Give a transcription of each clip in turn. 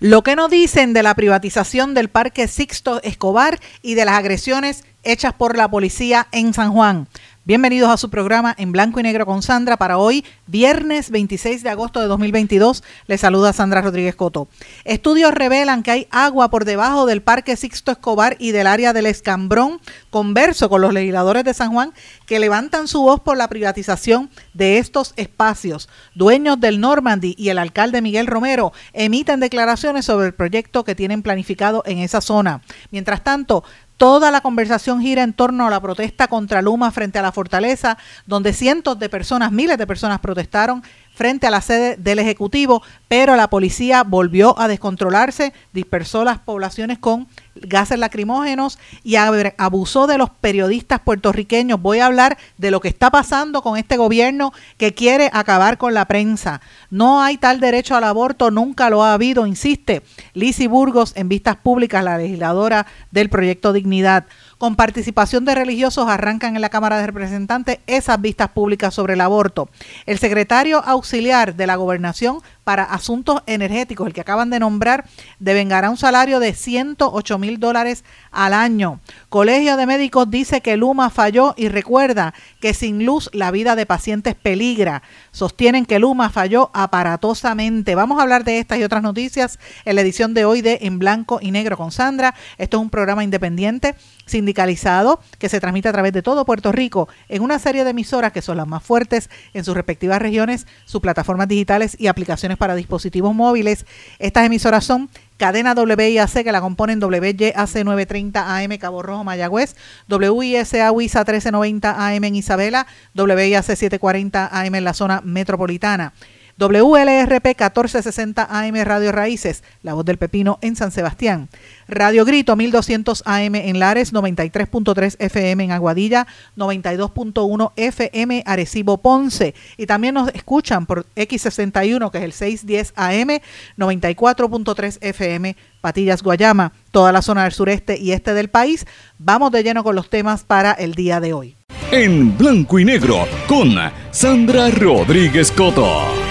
Lo que no dicen de la privatización del Parque Sixto Escobar y de las agresiones hechas por la policía en San Juan. Bienvenidos a su programa en blanco y negro con Sandra para hoy, viernes 26 de agosto de 2022. Les saluda Sandra Rodríguez Coto. Estudios revelan que hay agua por debajo del Parque Sixto Escobar y del área del Escambrón. Converso con los legisladores de San Juan que levantan su voz por la privatización de estos espacios. Dueños del Normandy y el alcalde Miguel Romero emiten declaraciones sobre el proyecto que tienen planificado en esa zona. Mientras tanto, Toda la conversación gira en torno a la protesta contra Luma frente a la fortaleza, donde cientos de personas, miles de personas protestaron frente a la sede del Ejecutivo, pero la policía volvió a descontrolarse, dispersó las poblaciones con gases lacrimógenos y abusó de los periodistas puertorriqueños. Voy a hablar de lo que está pasando con este gobierno que quiere acabar con la prensa. No hay tal derecho al aborto, nunca lo ha habido, insiste Lizy Burgos en vistas públicas, la legisladora del proyecto Dignidad con participación de religiosos arrancan en la Cámara de Representantes esas vistas públicas sobre el aborto. El secretario auxiliar de la gobernación para asuntos energéticos, el que acaban de nombrar, devengará un salario de 108 mil dólares al año. Colegio de Médicos dice que Luma falló y recuerda que sin luz la vida de pacientes peligra. Sostienen que Luma falló aparatosamente. Vamos a hablar de estas y otras noticias en la edición de hoy de En Blanco y Negro con Sandra. Esto es un programa independiente sindicalizado que se transmite a través de todo Puerto Rico en una serie de emisoras que son las más fuertes en sus respectivas regiones, sus plataformas digitales y aplicaciones para dispositivos móviles. Estas emisoras son cadena WIAC que la componen WYAC 930 AM Cabo Rojo Mayagüez, WISA WISA 1390 AM en Isabela, WIAC 740 AM en la zona metropolitana. WLRP 1460 AM Radio Raíces, La Voz del Pepino en San Sebastián. Radio Grito 1200 AM en Lares, 93.3 FM en Aguadilla, 92.1 FM Arecibo Ponce. Y también nos escuchan por X61, que es el 610 AM, 94.3 FM Patillas Guayama, toda la zona del sureste y este del país. Vamos de lleno con los temas para el día de hoy. En blanco y negro con Sandra Rodríguez Coto.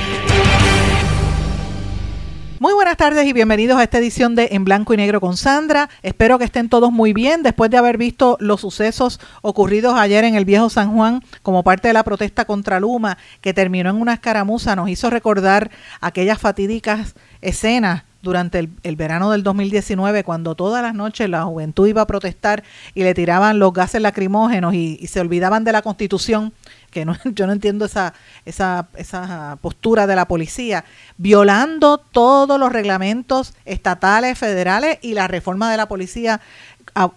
Muy buenas tardes y bienvenidos a esta edición de En Blanco y Negro con Sandra. Espero que estén todos muy bien después de haber visto los sucesos ocurridos ayer en el viejo San Juan como parte de la protesta contra Luma que terminó en una escaramuza. Nos hizo recordar aquellas fatídicas escenas durante el, verano del 2019, cuando todas las noches la juventud iba a protestar y le tiraban los gases lacrimógenos y se olvidaban de la constitución que no, yo no entiendo esa, esa, esa postura de la policía, violando todos los reglamentos estatales, federales y la reforma de la policía,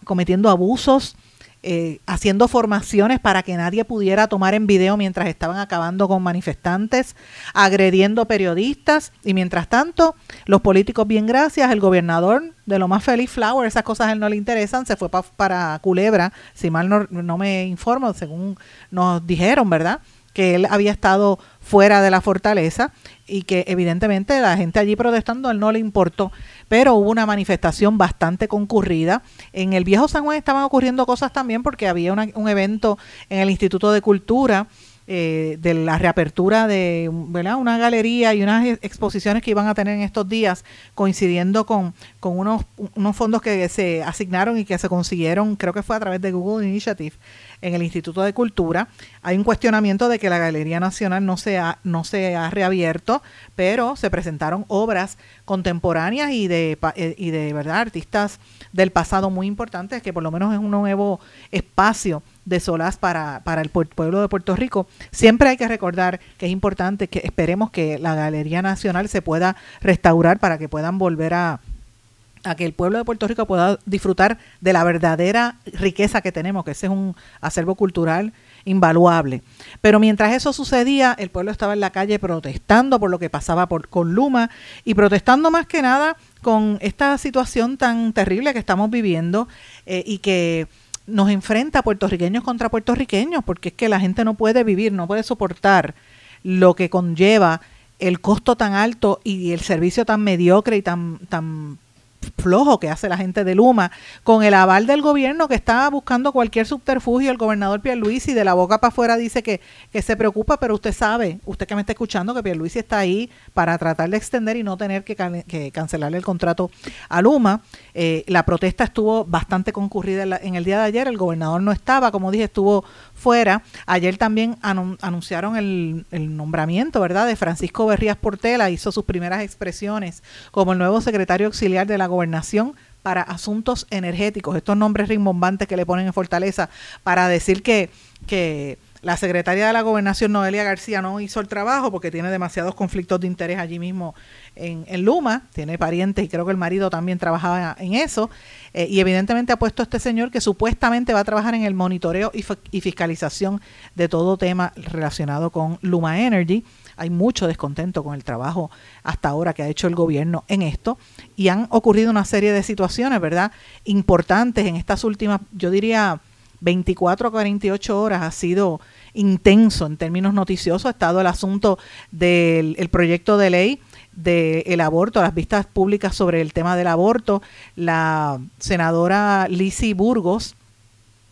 cometiendo abusos eh, haciendo formaciones para que nadie pudiera tomar en video mientras estaban acabando con manifestantes, agrediendo periodistas y mientras tanto los políticos bien gracias, el gobernador de lo más feliz Flower, esas cosas a él no le interesan, se fue para Culebra, si mal no, no me informo, según nos dijeron, ¿verdad? que él había estado fuera de la fortaleza y que evidentemente la gente allí protestando él no le importó pero hubo una manifestación bastante concurrida. En el viejo San Juan estaban ocurriendo cosas también porque había un evento en el Instituto de Cultura. Eh, de la reapertura de ¿verdad? una galería y unas exposiciones que iban a tener en estos días, coincidiendo con, con unos, unos fondos que se asignaron y que se consiguieron, creo que fue a través de Google Initiative, en el Instituto de Cultura. Hay un cuestionamiento de que la Galería Nacional no se ha, no se ha reabierto, pero se presentaron obras contemporáneas y de, eh, y de verdad artistas del pasado muy importantes, que por lo menos es un nuevo espacio de solaz para, para el pueblo de Puerto Rico. Siempre hay que recordar que es importante que esperemos que la Galería Nacional se pueda restaurar para que puedan volver a, a que el pueblo de Puerto Rico pueda disfrutar de la verdadera riqueza que tenemos, que ese es un acervo cultural invaluable. Pero mientras eso sucedía, el pueblo estaba en la calle protestando por lo que pasaba por, con Luma y protestando más que nada con esta situación tan terrible que estamos viviendo eh, y que nos enfrenta puertorriqueños contra puertorriqueños, porque es que la gente no puede vivir, no puede soportar lo que conlleva el costo tan alto y el servicio tan mediocre y tan, tan flojo que hace la gente de Luma, con el aval del gobierno que está buscando cualquier subterfugio, el gobernador Pierluisi de la boca para afuera dice que, que se preocupa, pero usted sabe, usted que me está escuchando, que Pierluisi está ahí para tratar de extender y no tener que, que cancelarle el contrato a Luma. Eh, la protesta estuvo bastante concurrida en, el día de ayer, el gobernador no estaba, como dije, estuvo fuera. Ayer también anunciaron el, el nombramiento, ¿verdad?, de Francisco Berrías Portela, hizo sus primeras expresiones como el nuevo secretario auxiliar de la gobernación para asuntos energéticos, estos nombres rimbombantes que le ponen en Fortaleza para decir que, que la secretaria de la gobernación, Noelia García, no hizo el trabajo porque tiene demasiados conflictos de interés allí mismo en, Luma, tiene parientes y creo que el marido también trabajaba en eso, eh, y evidentemente ha puesto a este señor que supuestamente va a trabajar en el monitoreo y, y fiscalización de todo tema relacionado con Luma Energy. Hay mucho descontento con el trabajo hasta ahora que ha hecho el gobierno en esto. Y han ocurrido una serie de situaciones, ¿verdad? Importantes en estas últimas, yo diría 24 a 48 horas ha sido intenso en términos noticiosos. Ha estado el asunto del proyecto de ley del aborto, las vistas públicas sobre el tema del aborto. La senadora Lisi Burgos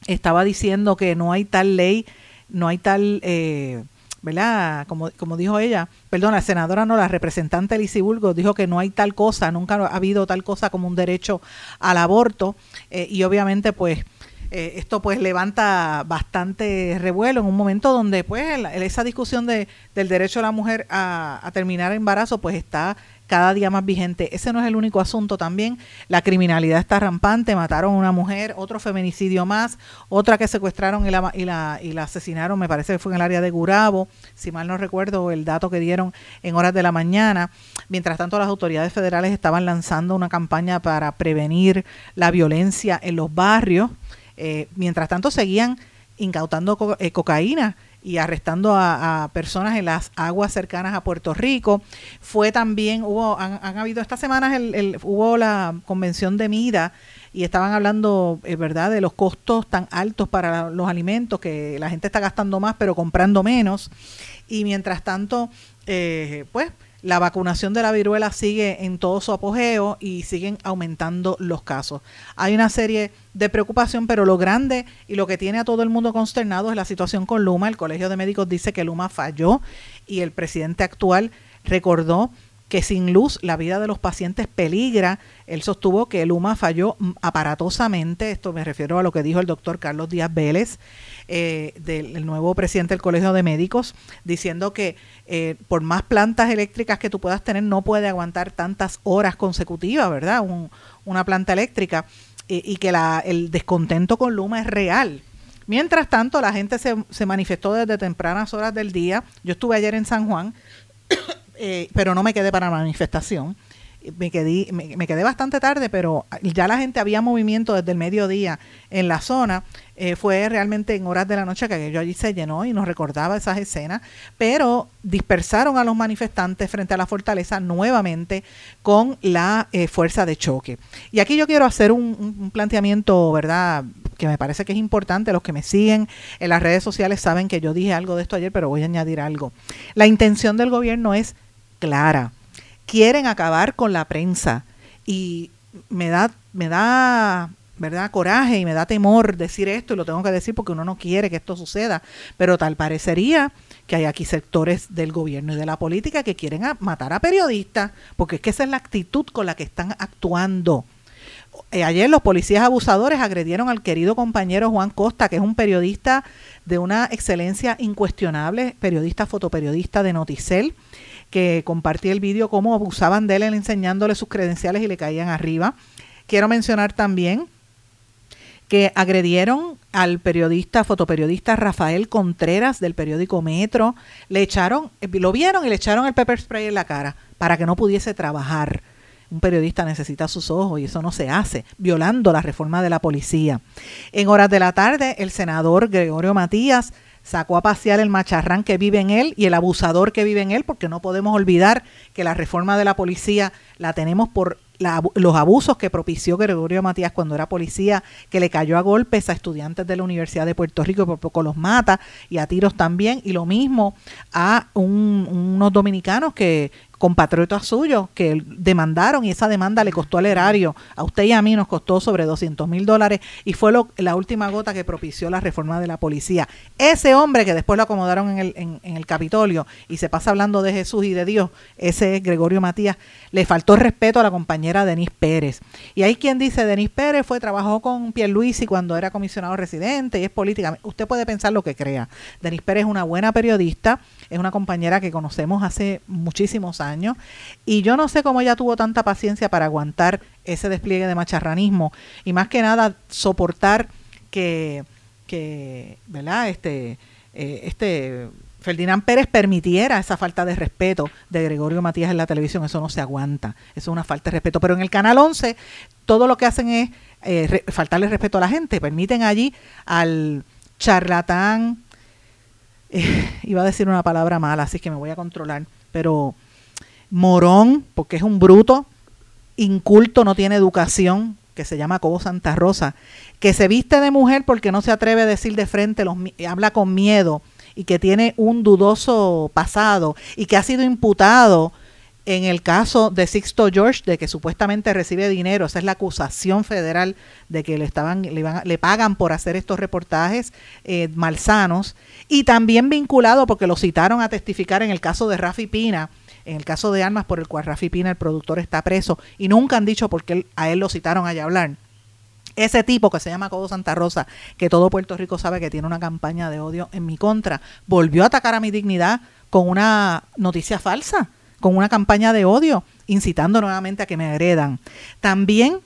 estaba diciendo que no hay tal ley, no hay tal eh, ¿verdad? Como, como dijo ella, perdón, la senadora no, la representante Lizy Bulgo dijo que no hay tal cosa, nunca ha habido tal cosa como un derecho al aborto eh, y obviamente pues eh, esto pues levanta bastante revuelo en un momento donde pues esa discusión de, del derecho a la mujer a, a terminar embarazo pues está cada día más vigente. Ese no es el único asunto también. La criminalidad está rampante, mataron a una mujer, otro feminicidio más, otra que secuestraron y la, y la, y la asesinaron, me parece que fue en el área de Gurabo, si mal no recuerdo el dato que dieron en horas de la mañana. Mientras tanto, las autoridades federales estaban lanzando una campaña para prevenir la violencia en los barrios. Eh, mientras tanto, seguían incautando eh, cocaína y arrestando a, personas en las aguas cercanas a Puerto Rico. Fue también, hubo, han, habido estas semanas, el, hubo la convención de MIDA y estaban hablando, es verdad, de los costos tan altos para los alimentos, que la gente está gastando más pero comprando menos. Y mientras tanto, eh, pues la vacunación de la viruela sigue en todo su apogeo y siguen aumentando los casos. Hay una serie de preocupación, pero lo grande y lo que tiene a todo el mundo consternado es la situación con Luma. El Colegio de Médicos dice que Luma falló y el presidente actual recordó que sin luz la vida de los pacientes peligra. Él sostuvo que Luma falló aparatosamente, esto me refiero a lo que dijo el doctor Carlos Díaz Vélez, eh, del nuevo presidente del Colegio de Médicos, diciendo que eh, por más plantas eléctricas que tú puedas tener, no puede aguantar tantas horas consecutivas, ¿verdad? una planta eléctrica y que el descontento con Luma es real. Mientras tanto, la gente se manifestó desde tempranas horas del día. Yo estuve ayer en San Juan, eh, pero no me quedé para la manifestación me quedé, me, quedé bastante tarde, pero ya la gente había movimiento desde el mediodía en la zona. Eh, fue realmente en horas de la noche que aquello allí se llenó y nos recordaba esas escenas, pero dispersaron a los manifestantes frente a la fortaleza nuevamente con la eh, fuerza de choque. Y aquí yo quiero hacer un, un planteamiento, ¿verdad? que me parece que es importante. Los que me siguen en las redes sociales saben que yo dije algo de esto ayer, pero voy a añadir algo. La intención del gobierno es clara quieren acabar con la prensa y me da, me da, ¿verdad? Coraje y me da temor decir esto y lo tengo que decir porque uno no quiere que esto suceda, pero tal parecería que hay aquí sectores del gobierno y de la política que quieren matar a periodistas, porque es que esa es la actitud con la que están actuando. Eh, ayer los policías abusadores agredieron al querido compañero Juan Costa, que es un periodista de una excelencia incuestionable, periodista fotoperiodista de Noticel, que compartía el vídeo cómo abusaban de él enseñándole sus credenciales y le caían arriba. Quiero mencionar también que agredieron al periodista, fotoperiodista Rafael Contreras del periódico Metro, le echaron, lo vieron y le echaron el pepper spray en la cara para que no pudiese trabajar. Un periodista necesita sus ojos y eso no se hace, violando la reforma de la policía. En horas de la tarde, el senador Gregorio Matías sacó a pasear el macharrán que vive en él y el abusador que vive en él, porque no podemos olvidar que la reforma de la policía la tenemos por los abusos que propició Gregorio Matías cuando era policía, que le cayó a golpes a estudiantes de la Universidad de Puerto Rico y por poco los mata, y a tiros también, y lo mismo a unos dominicanos que compatriotas suyos que demandaron y esa demanda le costó al erario, a usted y a mí nos costó sobre 200 mil dólares y fue lo, la última gota que propició la reforma de la policía. Ese hombre que después lo acomodaron en el, en, el Capitolio y se pasa hablando de Jesús y de Dios, ese es Gregorio Matías, le faltó respeto a la compañera Denise Pérez. Y hay quien dice, Denise Pérez fue, trabajó con Pierluisi cuando era comisionado residente y es política. Usted puede pensar lo que crea. Denise Pérez es una buena periodista, es una compañera que conocemos hace muchísimos años y yo no sé cómo ella tuvo tanta paciencia para aguantar ese despliegue de macharranismo y más que nada soportar que, que ¿verdad? Este, eh, este Ferdinand Pérez permitiera esa falta de respeto de Gregorio Matías en la televisión, eso no se aguanta, eso es una falta de respeto. Pero en el Canal 11 todo lo que hacen es eh, faltarle respeto a la gente, permiten allí al charlatán eh, iba a decir una palabra mala, así que me voy a controlar, pero morón, porque es un bruto, inculto, no tiene educación, que se llama Cobo Santa Rosa, que se viste de mujer porque no se atreve a decir de frente, los, habla con miedo y que tiene un dudoso pasado y que ha sido imputado en el caso de Sixto George, de que supuestamente recibe dinero, esa es la acusación federal de que le estaban, le, le pagan por hacer estos reportajes eh, malsanos, y también vinculado porque lo citaron a testificar en el caso de Rafi Pina, en el caso de armas por el cual Rafi Pina, el productor, está preso, y nunca han dicho por qué a él lo citaron allá a hablar. Ese tipo que se llama Codo Santa Rosa, que todo Puerto Rico sabe que tiene una campaña de odio en mi contra, volvió a atacar a mi dignidad con una noticia falsa con una campaña de odio, incitando nuevamente a que me agredan. También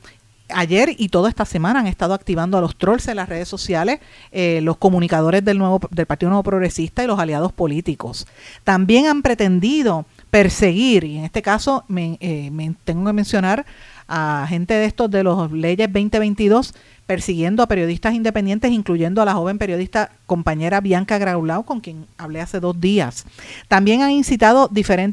ayer y toda esta semana han estado activando a los trolls en las redes sociales, eh, los comunicadores del, nuevo, del Partido Nuevo Progresista y los aliados políticos. También han pretendido perseguir, y en este caso me, eh, me tengo que mencionar a gente de estos de los leyes 2022, persiguiendo a periodistas independientes, incluyendo a la joven periodista compañera Bianca Graulao, con quien hablé hace dos días. También han incitado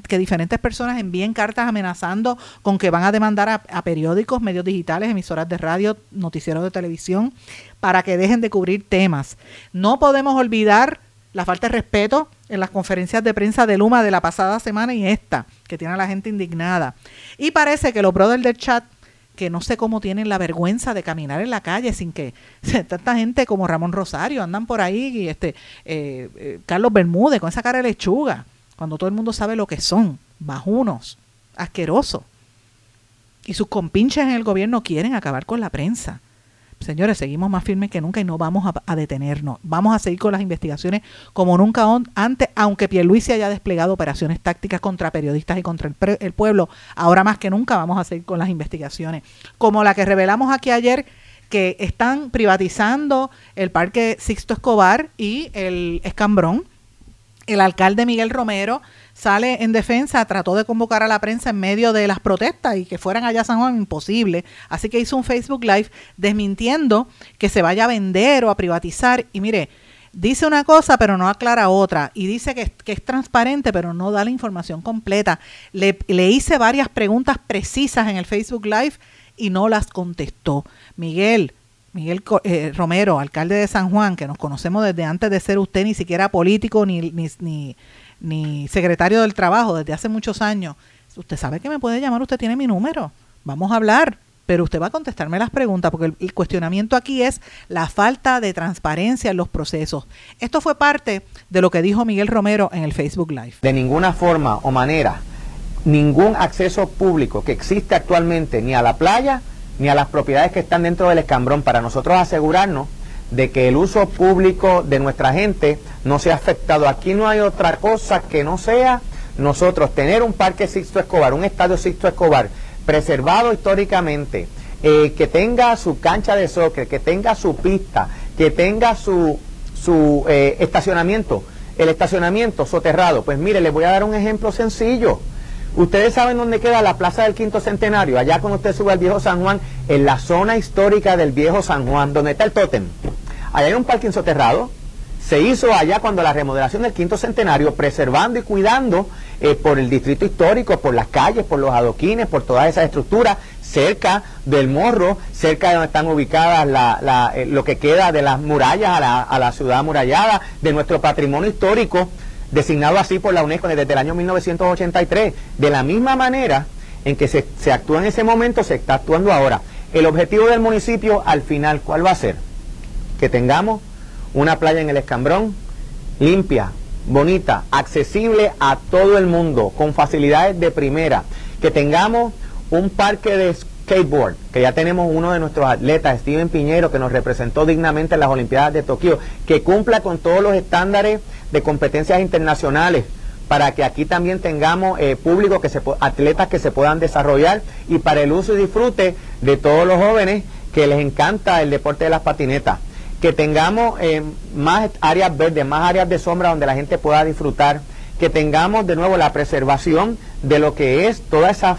que diferentes personas envíen cartas amenazando con que van a demandar a, periódicos, medios digitales, emisoras de radio, noticieros de televisión, para que dejen de cubrir temas. No podemos olvidar la falta de respeto en las conferencias de prensa de Luma de la pasada semana y esta, que tiene a la gente indignada. Y parece que los brothers del chat que no sé cómo tienen la vergüenza de caminar en la calle sin que tanta gente como Ramón Rosario andan por ahí y este eh, eh, Carlos Bermúdez con esa cara de lechuga, cuando todo el mundo sabe lo que son, bajunos, asquerosos. Y sus compinches en el gobierno quieren acabar con la prensa señores, seguimos más firmes que nunca y no vamos a, detenernos. Vamos a seguir con las investigaciones como nunca antes, aunque Pierluisi haya desplegado operaciones tácticas contra periodistas y contra el, el, pueblo. Ahora más que nunca vamos a seguir con las investigaciones. Como la que revelamos aquí ayer, que están privatizando el Parque Sixto Escobar y el Escambrón. El alcalde Miguel Romero sale en defensa, trató de convocar a la prensa en medio de las protestas y que fueran allá a San Juan, imposible. Así que hizo un Facebook Live desmintiendo que se vaya a vender o a privatizar. Y mire, dice una cosa pero no aclara otra. Y dice que, es transparente pero no da la información completa. Le, le hice varias preguntas precisas en el Facebook Live y no las contestó. Miguel, Miguel eh, Romero, alcalde de San Juan, que nos conocemos desde antes de ser usted ni siquiera político ni, ni, ni, ni secretario del trabajo desde hace muchos años. Usted sabe que me puede llamar, usted tiene mi número. Vamos a hablar, pero usted va a contestarme las preguntas porque el, cuestionamiento aquí es la falta de transparencia en los procesos. Esto fue parte de lo que dijo Miguel Romero en el Facebook Live. De ninguna forma o manera, ningún acceso público que existe actualmente ni a la playa ni a las propiedades que están dentro del escambrón para nosotros asegurarnos de que el uso público de nuestra gente no sea afectado. Aquí no hay otra cosa que no sea nosotros tener un parque Sixto Escobar, un estadio Sixto Escobar preservado históricamente, eh, que tenga su cancha de soccer, que tenga su pista, que tenga su, su eh, estacionamiento, el estacionamiento soterrado. Pues mire, les voy a dar un ejemplo sencillo. Ustedes saben dónde queda la Plaza del Quinto Centenario, allá cuando usted sube al Viejo San Juan, en la zona histórica del Viejo San Juan, donde está el tótem. Allá hay un parking soterrado se hizo allá cuando la remodelación del quinto centenario, preservando y cuidando eh, por el distrito histórico, por las calles, por los adoquines, por todas esas estructuras, cerca del morro, cerca de donde están ubicadas eh, lo que queda de las murallas a la, a la ciudad amurallada, de nuestro patrimonio histórico, designado así por la UNESCO desde el año 1983. De la misma manera en que se, se actúa en ese momento, se está actuando ahora. El objetivo del municipio al final, ¿cuál va a ser? Que tengamos una playa en el Escambrón limpia, bonita, accesible a todo el mundo, con facilidades de primera, que tengamos un parque de skateboard, que ya tenemos uno de nuestros atletas, Steven Piñero, que nos representó dignamente en las Olimpiadas de Tokio, que cumpla con todos los estándares de competencias internacionales para que aquí también tengamos eh, público, que se, atletas que se puedan desarrollar y para el uso y disfrute de todos los jóvenes que les encanta el deporte de las patinetas. Que tengamos eh, más áreas verdes, más áreas de sombra donde la gente pueda disfrutar, que tengamos de nuevo la preservación de lo que es toda esa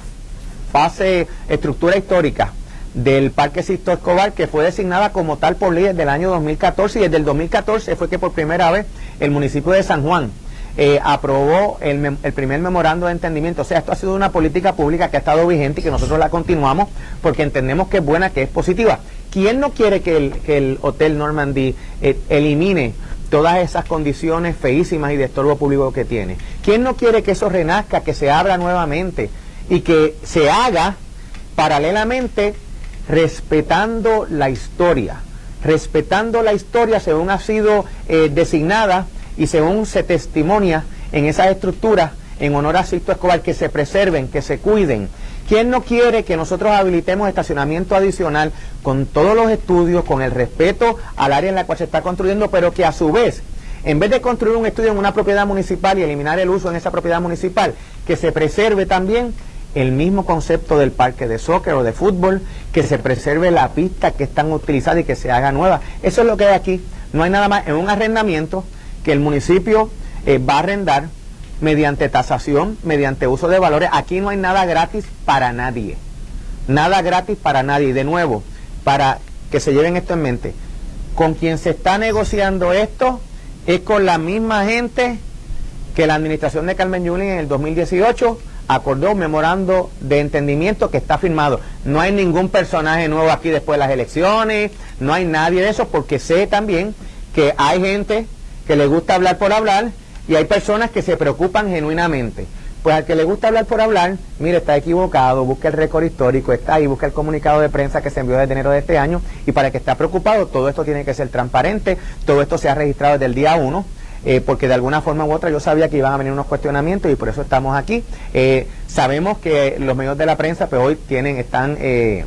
fase, estructura histórica del Parque Sisto Escobar, que fue designada como tal por ley desde el año 2014 y desde el 2014 fue que por primera vez el municipio de San Juan eh, aprobó el, primer memorando de entendimiento. O sea, esto ha sido una política pública que ha estado vigente y que nosotros la continuamos porque entendemos que es buena, que es positiva. ¿Quién no quiere que el, que el Hotel Normandy eh, elimine todas esas condiciones feísimas y de estorbo público que tiene? ¿Quién no quiere que eso renazca, que se abra nuevamente y que se haga paralelamente respetando la historia? Respetando la historia según ha sido eh, designada y según se testimonia en esas estructuras en honor a Sisto Escobar, que se preserven, que se cuiden, ¿Quién no quiere que nosotros habilitemos estacionamiento adicional con todos los estudios, con el respeto al área en la cual se está construyendo, pero que a su vez, en vez de construir un estudio en una propiedad municipal y eliminar el uso en esa propiedad municipal, que se preserve también el mismo concepto del parque de soccer o de fútbol, que se preserve la pista que están utilizada y que se haga nueva. Eso es lo que hay aquí. No hay nada más en un arrendamiento que el municipio eh, va a arrendar mediante tasación, mediante uso de valores. Aquí no hay nada gratis para nadie. Nada gratis para nadie. De nuevo, para que se lleven esto en mente, con quien se está negociando esto es con la misma gente que la administración de Carmen Yulín en el 2018 acordó un memorando de entendimiento que está firmado. No hay ningún personaje nuevo aquí después de las elecciones, no hay nadie de eso, porque sé también que hay gente que le gusta hablar por hablar y hay personas que se preocupan genuinamente. Pues al que le gusta hablar por hablar, mire, está equivocado, busca el récord histórico, está ahí, busca el comunicado de prensa que se envió desde enero de este año, y para el que está preocupado, todo esto tiene que ser transparente, todo esto se ha registrado desde el día 1, eh, porque de alguna forma u otra yo sabía que iban a venir unos cuestionamientos y por eso estamos aquí. Eh, sabemos que los medios de la prensa pues hoy tienen, están eh,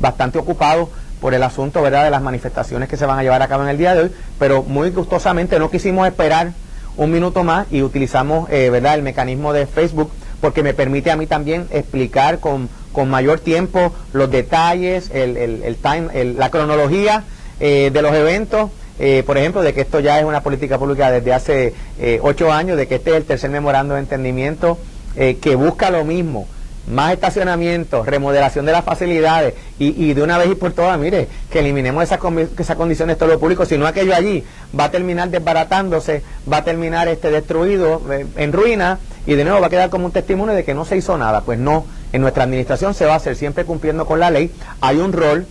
bastante ocupados por el asunto verdad de las manifestaciones que se van a llevar a cabo en el día de hoy, pero muy gustosamente no quisimos esperar un minuto más y utilizamos ¿verdad? el mecanismo de Facebook porque me permite a mí también explicar con, con mayor tiempo los detalles, el, el, time, la cronología de los eventos. Eh, por ejemplo, de que esto ya es una política pública desde hace ocho años, de que este es el tercer memorando de entendimiento que busca lo mismo, más estacionamiento, remodelación de las facilidades y, de una vez y por todas, mire, que eliminemos esas esa condiciones de todo lo público, si no aquello allí va a terminar desbaratándose, va a terminar este destruido, eh, en ruina y de nuevo va a quedar como un testimonio de que no se hizo nada. Pues no, en nuestra administración se va a hacer siempre cumpliendo con la ley. Hay un rol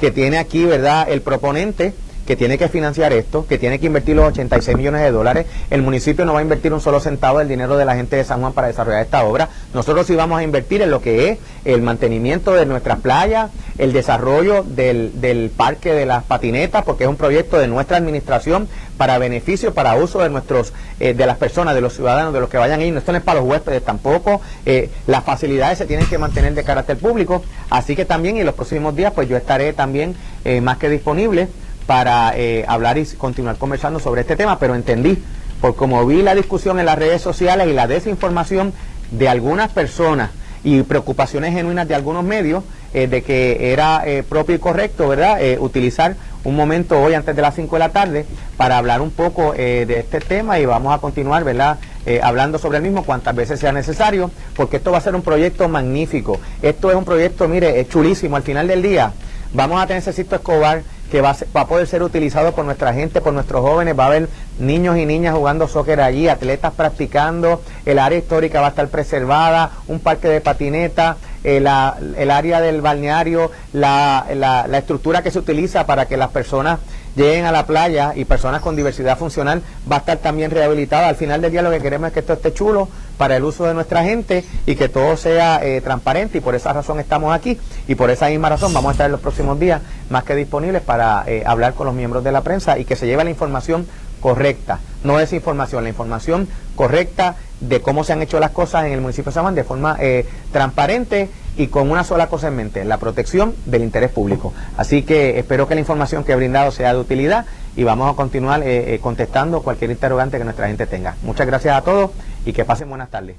que tiene aquí, ¿verdad?, el proponente que tiene que financiar esto, que tiene que invertir los 86 millones de dólares. El municipio no va a invertir un solo centavo del dinero de la gente de San Juan para desarrollar esta obra. Nosotros sí vamos a invertir en lo que es el mantenimiento de nuestras playas, el desarrollo del, parque de las patinetas, porque es un proyecto de nuestra administración para beneficio, para uso de nuestros, eh, de las personas, de los ciudadanos, de los que vayan a ir. Esto no es para los huéspedes tampoco. Eh, las facilidades se tienen que mantener de carácter público. Así que también en los próximos días, pues yo estaré también eh, más que disponible para eh, hablar y continuar conversando sobre este tema, pero entendí, por como vi la discusión en las redes sociales y la desinformación de algunas personas y preocupaciones genuinas de algunos medios, eh, de que era eh, propio y correcto, ¿verdad?, utilizar un momento hoy antes de las 5 de la tarde para hablar un poco de este tema y vamos a continuar, ¿verdad?, hablando sobre el mismo cuantas veces sea necesario, porque esto va a ser un proyecto magnífico. Esto es un proyecto, mire, es chulísimo. Al final del día, vamos a tener ese sitio Escobar que va a, poder ser utilizado por nuestra gente, por nuestros jóvenes. Va a haber niños y niñas jugando soccer allí, atletas practicando, el área histórica va a estar preservada, un parque de patineta, eh, el área del balneario, la, la estructura que se utiliza para que las personas lleguen a la playa y personas con diversidad funcional va a estar también rehabilitada. Al final del día lo que queremos es que esto esté chulo para el uso de nuestra gente y que todo sea eh, transparente y por esa razón estamos aquí y por esa misma razón vamos a estar en los próximos días más que disponibles para eh, hablar con los miembros de la prensa y que se lleve la información correcta, no es información, la información correcta de cómo se han hecho las cosas en el municipio de San Juan de forma eh, transparente y con una sola cosa en mente, la protección del interés público. Así que espero que la información que he brindado sea de utilidad y vamos a continuar eh, eh, contestando cualquier interrogante que nuestra gente tenga. Muchas gracias a todos y que pasen buenas tardes.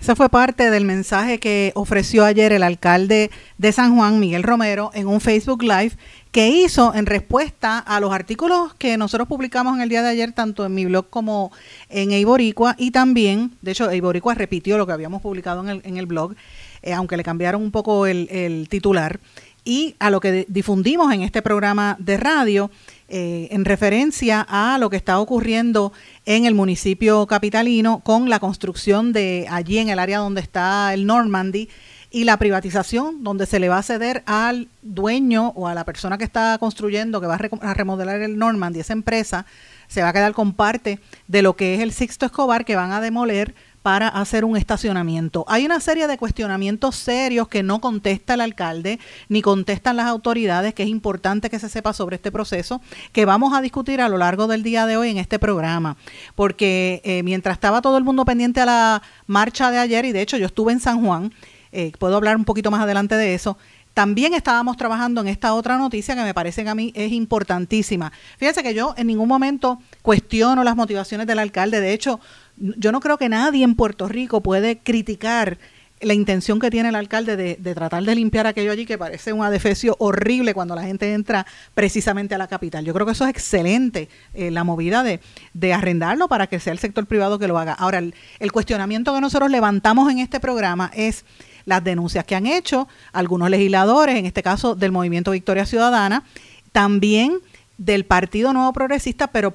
Esa fue parte del mensaje que ofreció ayer el alcalde de San Juan, Miguel Romero, en un Facebook Live que hizo en respuesta a los artículos que nosotros publicamos en el día de ayer, tanto en mi blog como en Eiboricua, y también, de hecho, Eiboricua repitió lo que habíamos publicado en el, en el blog, eh, aunque le cambiaron un poco el, titular, y a lo que difundimos en este programa de radio eh, en referencia a lo que está ocurriendo en el municipio capitalino con la construcción de allí en el área donde está el Normandy y la privatización donde se le va a ceder al dueño o a la persona que está construyendo, que va a remodelar el Normandy, esa empresa, se va a quedar con parte de lo que es el Sixto Escobar que van a demoler para hacer un estacionamiento. Hay una serie de cuestionamientos serios que no contesta el alcalde ni contestan las autoridades, que es importante que se sepa sobre este proceso, que vamos a discutir a lo largo del día de hoy en este programa. Porque eh, mientras estaba todo el mundo pendiente a la marcha de ayer, y de hecho yo estuve en San Juan, eh, puedo hablar un poquito más adelante de eso, también estábamos trabajando en esta otra noticia que me parece que a mí es importantísima. Fíjense que yo en ningún momento cuestiono las motivaciones del alcalde. De hecho, yo no creo que nadie en Puerto Rico puede criticar la intención que tiene el alcalde de, tratar de limpiar aquello allí que parece un adefesio horrible cuando la gente entra precisamente a la capital. Yo creo que eso es excelente, eh, la movida de, de, arrendarlo para que sea el sector privado que lo haga. Ahora, el, el, cuestionamiento que nosotros levantamos en este programa es las denuncias que han hecho algunos legisladores, en este caso del Movimiento Victoria Ciudadana, también del Partido Nuevo Progresista, pero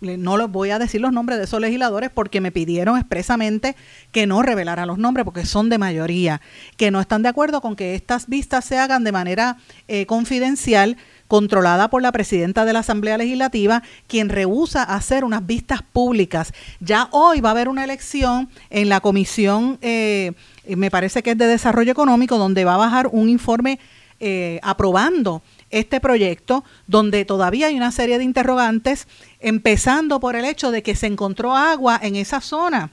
no les voy a decir los nombres de esos legisladores porque me pidieron expresamente que no revelara los nombres porque son de mayoría, que no están de acuerdo con que estas vistas se hagan de manera eh, confidencial controlada por la presidenta de la Asamblea Legislativa, quien rehúsa hacer unas vistas públicas. Ya hoy va a haber una elección en la comisión, eh, me parece que es de Desarrollo Económico, donde va a bajar un informe eh, aprobando este proyecto, donde todavía hay una serie de interrogantes, empezando por el hecho de que se encontró agua en esa zona.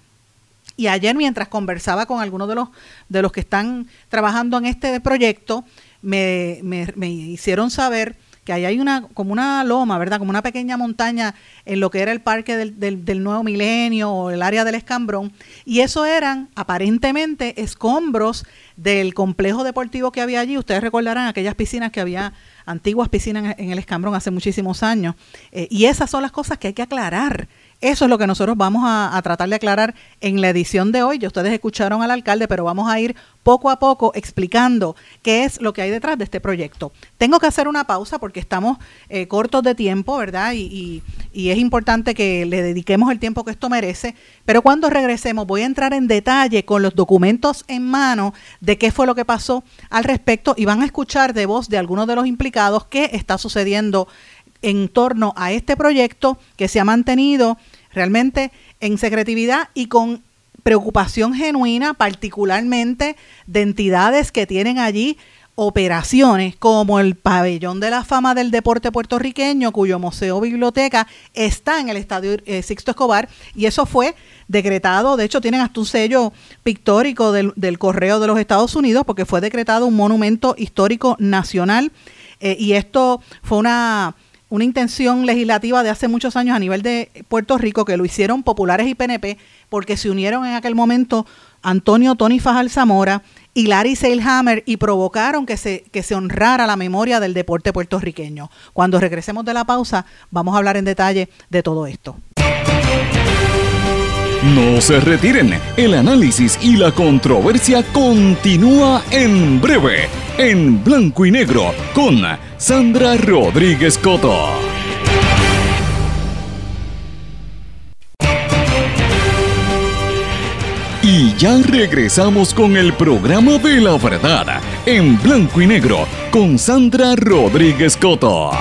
Y ayer mientras conversaba con algunos de los, de los que están trabajando en este proyecto, me, me hicieron saber que ahí hay una, como una loma, ¿verdad? Como una pequeña montaña en lo que era el parque del, del, nuevo milenio o el área del escambrón. Y eso eran aparentemente escombros del complejo deportivo que había allí. Ustedes recordarán aquellas piscinas que había, antiguas piscinas en el escambrón hace muchísimos años. Eh, y esas son las cosas que hay que aclarar eso es lo que nosotros vamos a, tratar de aclarar en la edición de hoy. Ya ustedes escucharon al alcalde, pero vamos a ir poco a poco explicando qué es lo que hay detrás de este proyecto. Tengo que hacer una pausa porque estamos eh, cortos de tiempo, ¿verdad? Y, y, es importante que le dediquemos el tiempo que esto merece. Pero cuando regresemos voy a entrar en detalle con los documentos en mano de qué fue lo que pasó al respecto y van a escuchar de voz de algunos de los implicados qué está sucediendo en torno a este proyecto que se ha mantenido realmente en secretividad y con preocupación genuina, particularmente de entidades que tienen allí operaciones como el Pabellón de la Fama del Deporte Puertorriqueño, cuyo museo biblioteca está en el Estadio eh, Sixto Escobar, y eso fue decretado, de hecho tienen hasta un sello pictórico del, Correo de los Estados Unidos, porque fue decretado un monumento histórico nacional, eh, y esto fue una una intención legislativa de hace muchos años a nivel de Puerto Rico que lo hicieron populares y PNP porque se unieron en aquel momento Antonio Tony Fajal Zamora y Larry Seilhammer y provocaron que se, que se honrara la memoria del deporte puertorriqueño. Cuando regresemos de la pausa vamos a hablar en detalle de todo esto. No se retiren, el análisis y la controversia continúa en breve en blanco y negro con Sandra Rodríguez Coto. Y ya regresamos con el programa de la verdad en blanco y negro con Sandra Rodríguez Coto.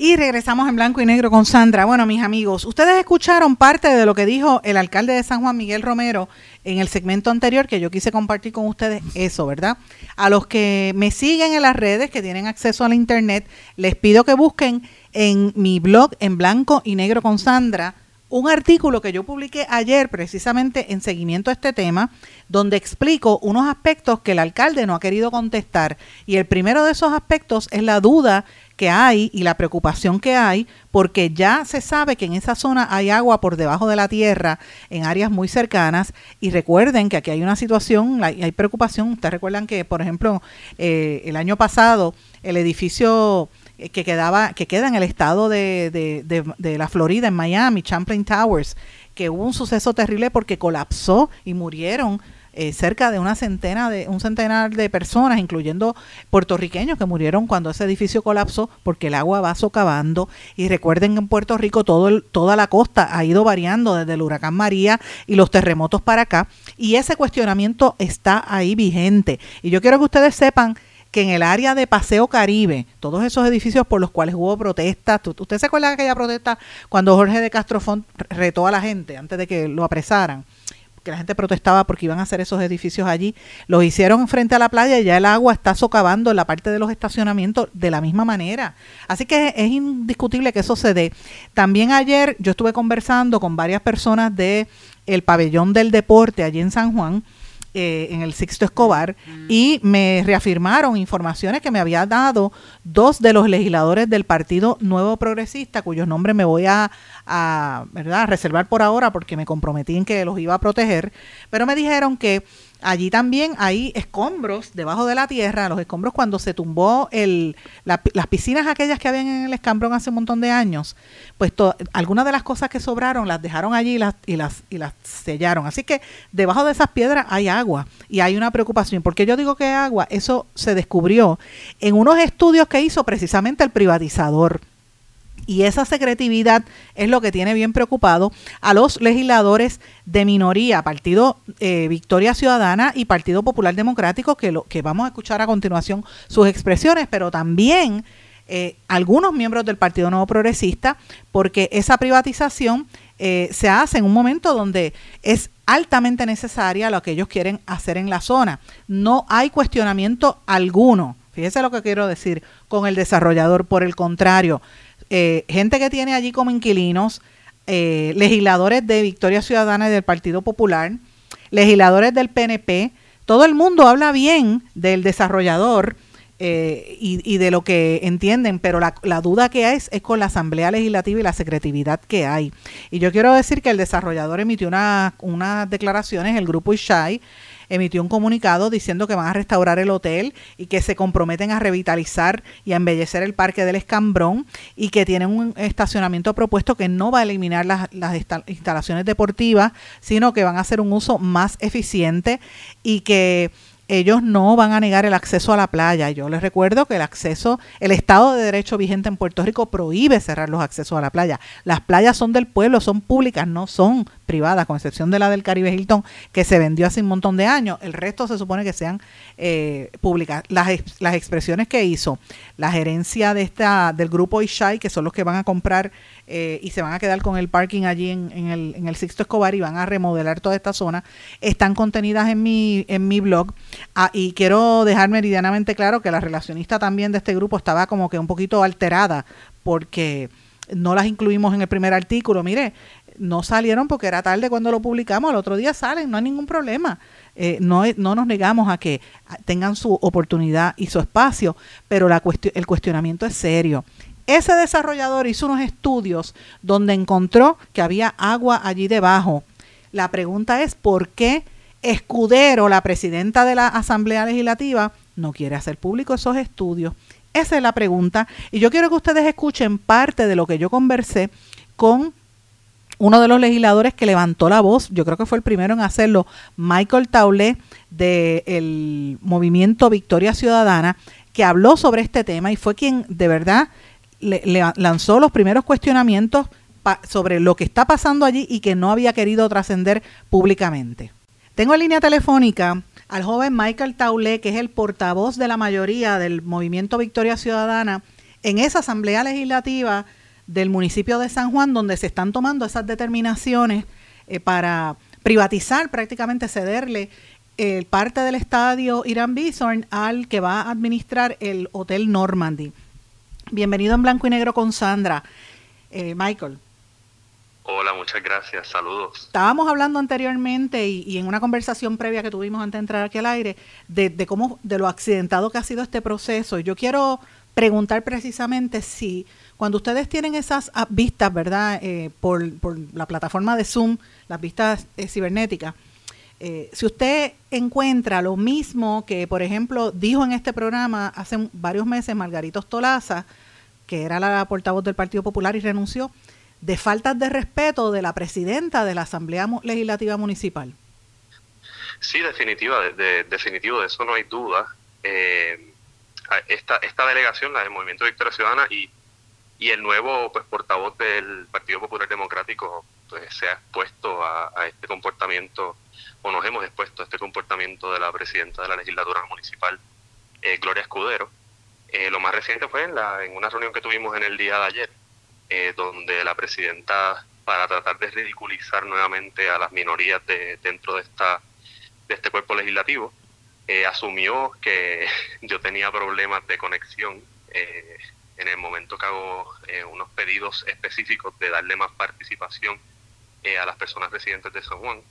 Y regresamos en blanco y negro con Sandra. Bueno, mis amigos, ustedes escucharon parte de lo que dijo el alcalde de San Juan, Miguel Romero, en el segmento anterior que yo quise compartir con ustedes eso, ¿verdad? A los que me siguen en las redes, que tienen acceso a la internet, les pido que busquen en mi blog en blanco y negro con Sandra un artículo que yo publiqué ayer precisamente en seguimiento a este tema, donde explico unos aspectos que el alcalde no ha querido contestar. Y el primero de esos aspectos es la duda que hay y la preocupación que hay, porque ya se sabe que en esa zona hay agua por debajo de la tierra, en áreas muy cercanas, y recuerden que aquí hay una situación, hay, preocupación, ustedes recuerdan que, por ejemplo, eh, el año pasado el edificio que quedaba que queda en el estado de, de, de, la Florida, en Miami, Champlain Towers, que hubo un suceso terrible porque colapsó y murieron eh, cerca de una centena de un centenar de personas, incluyendo puertorriqueños que murieron cuando ese edificio colapsó porque el agua va socavando. Y recuerden que en Puerto Rico todo toda la costa ha ido variando desde el huracán María y los terremotos para acá. Y ese cuestionamiento está ahí vigente. Y yo quiero que ustedes sepan que en el área de Paseo Caribe, todos esos edificios por los cuales hubo protestas, ¿usted se acuerda de aquella protesta cuando Jorge de Castrofón retó a la gente antes de que lo apresaran? que la gente protestaba porque iban a hacer esos edificios allí, los hicieron frente a la playa y ya el agua está socavando la parte de los estacionamientos de la misma manera. Así que es indiscutible que eso se dé. También ayer yo estuve conversando con varias personas de el pabellón del deporte allí en San Juan, eh, en el Sixto Escobar y me reafirmaron informaciones que me había dado dos de los legisladores del Partido Nuevo Progresista, cuyos nombres me voy a, a, ¿verdad? reservar por ahora porque me comprometí en que los iba a proteger, pero me dijeron que Allí también hay escombros debajo de la tierra, los escombros cuando se tumbó el, las piscinas aquellas que habían en el escambrón hace un montón de años, pues algunas de las cosas que sobraron las dejaron allí y las, y, las, y las sellaron. Así que debajo de esas piedras hay agua y hay una preocupación. ¿Por qué yo digo que hay agua? Eso se descubrió en unos estudios que hizo precisamente el privatizador. Y esa secretividad es lo que tiene bien preocupado a los legisladores de minoría, Partido eh, Victoria Ciudadana y Partido Popular Democrático, que, lo, que vamos a escuchar a continuación sus expresiones, pero también eh, algunos miembros del Partido Nuevo Progresista, porque esa privatización eh, se hace en un momento donde es altamente necesaria lo que ellos quieren hacer en la zona. No hay cuestionamiento alguno, fíjese lo que quiero decir, con el desarrollador, por el contrario eh, gente que tiene allí como inquilinos, eh, legisladores de Victoria Ciudadana y del Partido Popular, legisladores del PNP, todo el mundo habla bien del desarrollador eh, y, de lo que entienden, pero la, duda que hay es, con la Asamblea Legislativa y la secretividad que hay. Y yo quiero decir que el desarrollador emitió unas declaraciones, el grupo Ishai, emitió un comunicado diciendo que van a restaurar el hotel y que se comprometen a revitalizar y a embellecer el parque del Escambrón y que tienen un estacionamiento propuesto que no va a eliminar las, las instalaciones deportivas, sino que van a hacer un uso más eficiente y que ellos no van a negar el acceso a la playa. Yo les recuerdo que el acceso, el Estado de Derecho vigente en Puerto Rico prohíbe cerrar los accesos a la playa. Las playas son del pueblo, son públicas, no son privadas, con excepción de la del Caribe Hilton, que se vendió hace un montón de años. El resto se supone que sean eh, públicas. Las, las expresiones que hizo la gerencia de esta del grupo Ishai, que son los que van a comprar eh, y se van a quedar con el parking allí en, el, en el Sixto Escobar y van a remodelar toda esta zona, están contenidas en mi, en mi blog. Ah, y quiero dejar meridianamente claro que la relacionista también de este grupo estaba como que un poquito alterada porque no las incluimos en el primer artículo. Mire, no salieron porque era tarde cuando lo publicamos, al otro día salen, no hay ningún problema. Eh, no, no nos negamos a que tengan su oportunidad y su espacio, pero la el cuestionamiento es serio. Ese desarrollador hizo unos estudios donde encontró que había agua allí debajo. La pregunta es por qué Escudero, la presidenta de la Asamblea Legislativa, no quiere hacer público esos estudios. Esa es la pregunta. Y yo quiero que ustedes escuchen parte de lo que yo conversé con uno de los legisladores que levantó la voz, yo creo que fue el primero en hacerlo, Michael Taulé del movimiento Victoria Ciudadana, que habló sobre este tema y fue quien de verdad le, lanzó los primeros cuestionamientos sobre lo que está pasando allí y que no había querido trascender públicamente. Tengo en línea telefónica al joven Michael Taulé, que es el portavoz de la mayoría del movimiento Victoria Ciudadana en esa asamblea legislativa del municipio de San Juan, donde se están tomando esas determinaciones eh, para privatizar, prácticamente cederle el parte del estadio Irán Bison al que va a administrar el Hotel Normandy. Bienvenido en blanco y negro con Sandra. Eh, Michael. Hola, muchas gracias. Saludos. Estábamos hablando anteriormente y, en una conversación previa que tuvimos antes de entrar aquí al aire de, cómo de lo accidentado que ha sido este proceso. Yo quiero preguntar precisamente si cuando ustedes tienen esas vistas, ¿verdad? Eh, por, la plataforma de Zoom, las vistas eh, cibernéticas, eh, si usted encuentra lo mismo que, por ejemplo, dijo en este programa hace varios meses Margarito Tolaza, que era la portavoz del Partido Popular y renunció, de faltas de respeto de la presidenta de la Asamblea Legislativa Municipal. Sí, definitiva, de, definitivo, de eso no hay duda. Eh, esta, esta delegación, la del Movimiento Victoria Ciudadana y, y el nuevo pues portavoz del Partido Popular Democrático pues, se ha expuesto a, este comportamiento, o nos hemos expuesto este comportamiento de la presidenta de la legislatura municipal, eh, Gloria Escudero. Eh, lo más reciente fue en, la, en una reunión que tuvimos en el día de ayer, eh, donde la presidenta, para tratar de ridiculizar nuevamente a las minorías de, dentro de, esta, de este cuerpo legislativo, asumió que yo tenía problemas de conexión en el momento que hago unos pedidos específicos de darle más participación a las personas residentes de San Juan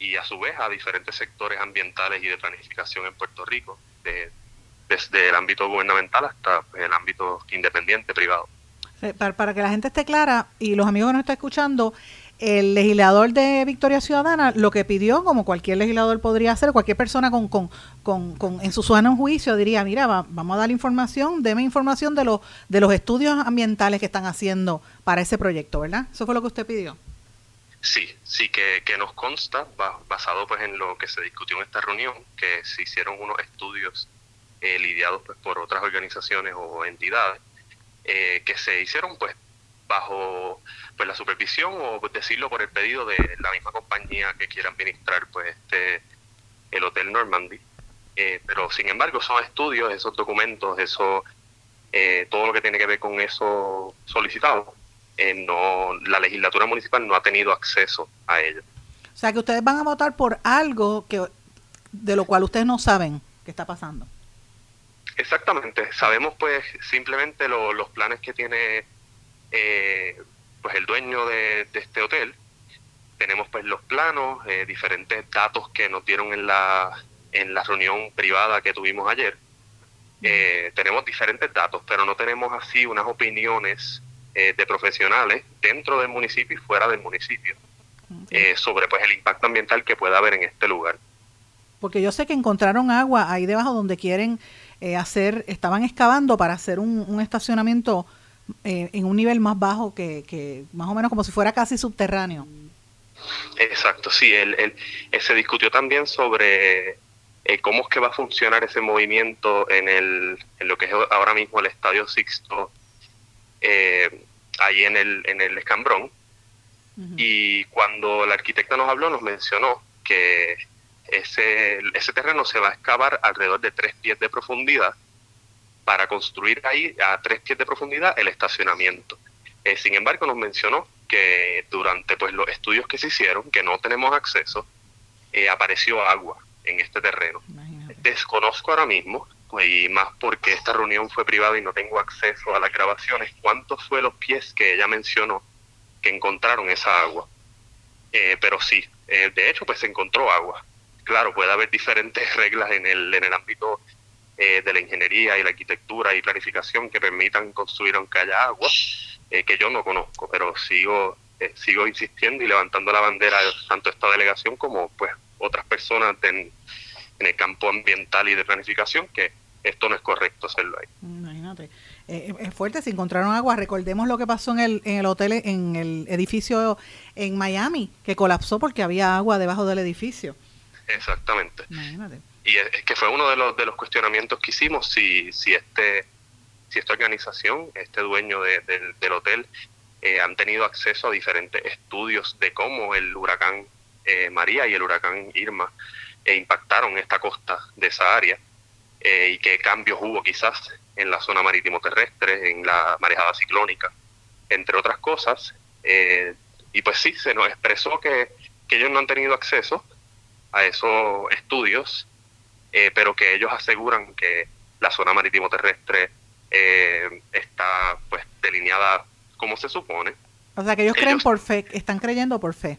y a su vez a diferentes sectores ambientales y de planificación en Puerto Rico, desde el ámbito gubernamental hasta el ámbito independiente privado. Eh, para, que la gente esté clara y los amigos que nos están escuchando, el legislador de Victoria Ciudadana lo que pidió, como cualquier legislador podría hacer, cualquier persona con, con, con, en su en juicio diría, mira, vamos a dar información, deme información de, los de los estudios ambientales que están haciendo para ese proyecto, ¿verdad? Eso fue lo que usted pidió. Sí, sí, que, que nos consta, basado pues en lo que se discutió en esta reunión, que se hicieron unos estudios eh, lidiados pues, por otras organizaciones o entidades eh, que se hicieron pues bajo pues la supervisión o decirlo por el pedido de la misma compañía que quiera administrar pues este el hotel Normandy. Eh, pero sin embargo son estudios esos documentos eso eh, todo lo que tiene que ver con eso solicitado no la legislatura municipal no ha tenido acceso a ello o sea que ustedes van a votar por algo que de lo cual ustedes no saben qué está pasando. Exactamente, sabemos pues simplemente los planes que tiene eh, pues el dueño de, este hotel, tenemos pues los planos, eh, diferentes datos que nos dieron en la, en la reunión privada que tuvimos ayer. Eh, tenemos diferentes datos, pero no tenemos así unas opiniones de profesionales dentro del municipio y fuera del municipio sobre pues el impacto ambiental que pueda haber en este lugar. Porque yo sé que encontraron agua ahí debajo donde quieren eh, hacer, estaban excavando para hacer un, estacionamiento eh, en un nivel más bajo que, que, más o menos como si fuera casi subterráneo. Exacto, sí, él, eh, se discutió también sobre cómo es que va a funcionar ese movimiento en, el, en lo que es ahora mismo el Estadio Sixto, ahí en el, en el Escambrón. Y cuando la arquitecta nos habló, nos mencionó que ese, ese terreno se va a excavar alrededor de tres pies de profundidad para construir ahí a tres pies de profundidad el estacionamiento. Eh, sin embargo, nos mencionó que durante pues, los estudios que se hicieron, que no tenemos acceso, eh, apareció agua en este terreno. Desconozco ahora mismo, y más porque esta reunión fue privada y no tengo acceso a las grabaciones, cuántos fue los pies que ella mencionó que encontraron esa agua. Eh, pero sí, de hecho, pues se encontró agua claro, puede haber diferentes reglas en el, en el ámbito eh, de la ingeniería y la arquitectura y planificación que permitan construir aunque haya agua, eh, que yo no conozco, pero sigo, eh, sigo insistiendo y levantando la bandera tanto esta delegación como pues otras personas en, en el campo ambiental y de planificación que esto no es correcto hacerlo ahí. Imagínate. eh, es fuerte, se encontraron agua. Recordemos lo que pasó en el, en el hotel, en el edificio en Miami, que colapsó porque había agua debajo del edificio. Exactamente. Y es, que fue uno de los, de los cuestionamientos que hicimos, si, si, este, si esta organización, este dueño del hotel, eh, han tenido acceso a diferentes estudios de cómo el huracán eh, María y el huracán Irma eh, impactaron esta costa de esa área y qué cambios hubo quizás en la zona marítimo terrestre, en la marejada ciclónica, entre otras cosas. y pues sí, se nos expresó que, que ellos no han tenido acceso a esos estudios, pero que ellos aseguran que la zona marítimo terrestre está pues delineada como se supone. O sea, que ellos, creen por fe, están creyendo por fe.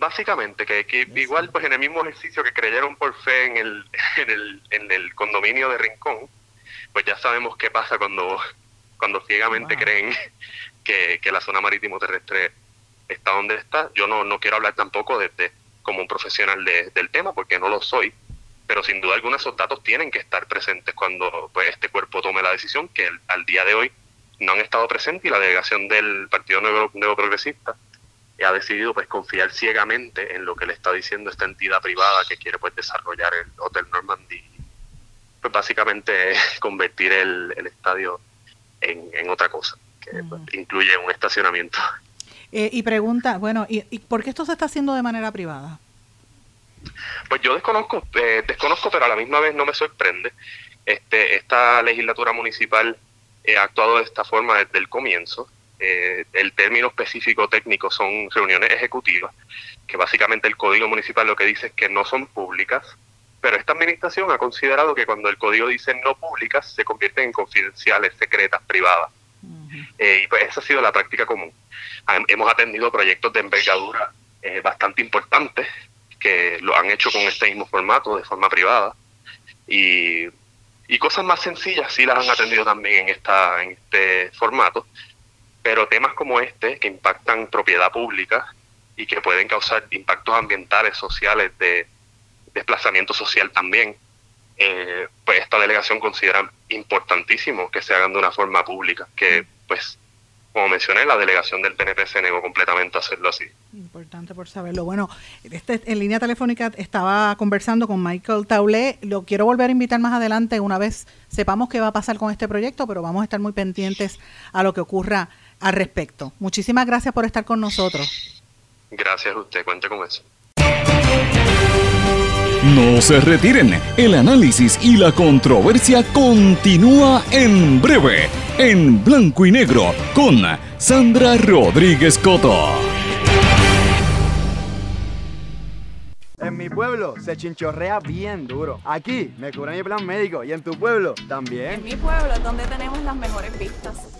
Básicamente, que, igual pues en el mismo ejercicio que creyeron por fe en el, en el, en el condominio de Rincón, pues ya sabemos qué pasa cuando, cuando ciegamente creen que, la zona marítimo terrestre está donde está. Yo no, no quiero hablar tampoco desde como un profesional del tema, porque no lo soy, pero sin duda alguna esos datos tienen que estar presentes cuando pues, este cuerpo tome la decisión, que al día de hoy no han estado presentes y la delegación del Partido Nuevo, Nuevo Progresista ha decidido pues confiar ciegamente en lo que le está diciendo esta entidad privada que quiere pues desarrollar el Hotel Normandy pues básicamente convertir el, estadio en, otra cosa que pues, incluye un estacionamiento eh, y pregunta bueno ¿y, ¿y por qué esto se está haciendo de manera privada? Pues yo desconozco eh, desconozco pero a la misma vez no me sorprende este esta legislatura municipal ha actuado de esta forma desde el comienzo. Eh, el término específico técnico son reuniones ejecutivas, que básicamente el código municipal lo que dice es que no son públicas, pero esta administración ha considerado que cuando el código dice no públicas, se convierten en confidenciales, secretas, privadas. Eh, y pues esa ha sido la práctica común. Hemos atendido proyectos de envergadura eh, bastante importantes que lo han hecho con este mismo formato, de forma privada. Y y cosas más sencillas sí las han atendido también en, esta, en este formato, pero temas como este, que impactan propiedad pública y que pueden causar impactos ambientales, sociales, de desplazamiento social también, eh, pues esta delegación considera importantísimo que se hagan de una forma pública, que pues como mencioné, la delegación del PNP se negó completamente a hacerlo así. Importante por saberlo. Bueno, este, en línea telefónica estaba conversando con Michael Taulé. Lo quiero volver a invitar más adelante una vez sepamos qué va a pasar con este proyecto, pero vamos a estar muy pendientes a lo que ocurra al respecto. Muchísimas gracias por estar con nosotros. Gracias a usted, cuente con eso. No se retiren, el análisis y la controversia continúa en breve, en blanco y negro, con Sandra Rodríguez Coto. En mi pueblo se chinchorrea bien duro. Aquí me cubre mi plan médico y en tu pueblo también. En mi pueblo es donde tenemos las mejores vistas.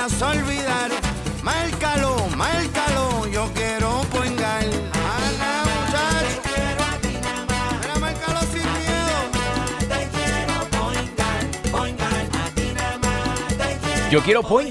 la olvidar Márcalo, márcalo, yo quiero poingar. Ana, muchacho. Quiero a ti nada más. Mira, márcalo sin miedo. Te quiero poingar, poingar. A ti nada más. Yo quiero point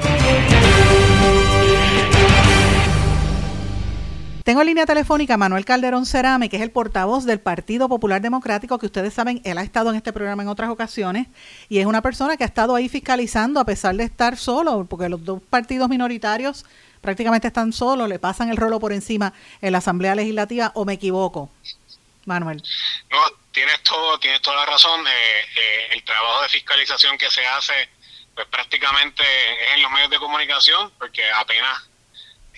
Tengo en línea telefónica a Manuel Calderón Cerame, que es el portavoz del Partido Popular Democrático, que ustedes saben, él ha estado en este programa en otras ocasiones y es una persona que ha estado ahí fiscalizando a pesar de estar solo, porque los dos partidos minoritarios prácticamente están solos, le pasan el rolo por encima en la Asamblea Legislativa, o me equivoco, Manuel. No, tienes todo, tienes toda la razón. Eh, eh, el trabajo de fiscalización que se hace, pues prácticamente es en los medios de comunicación, porque apenas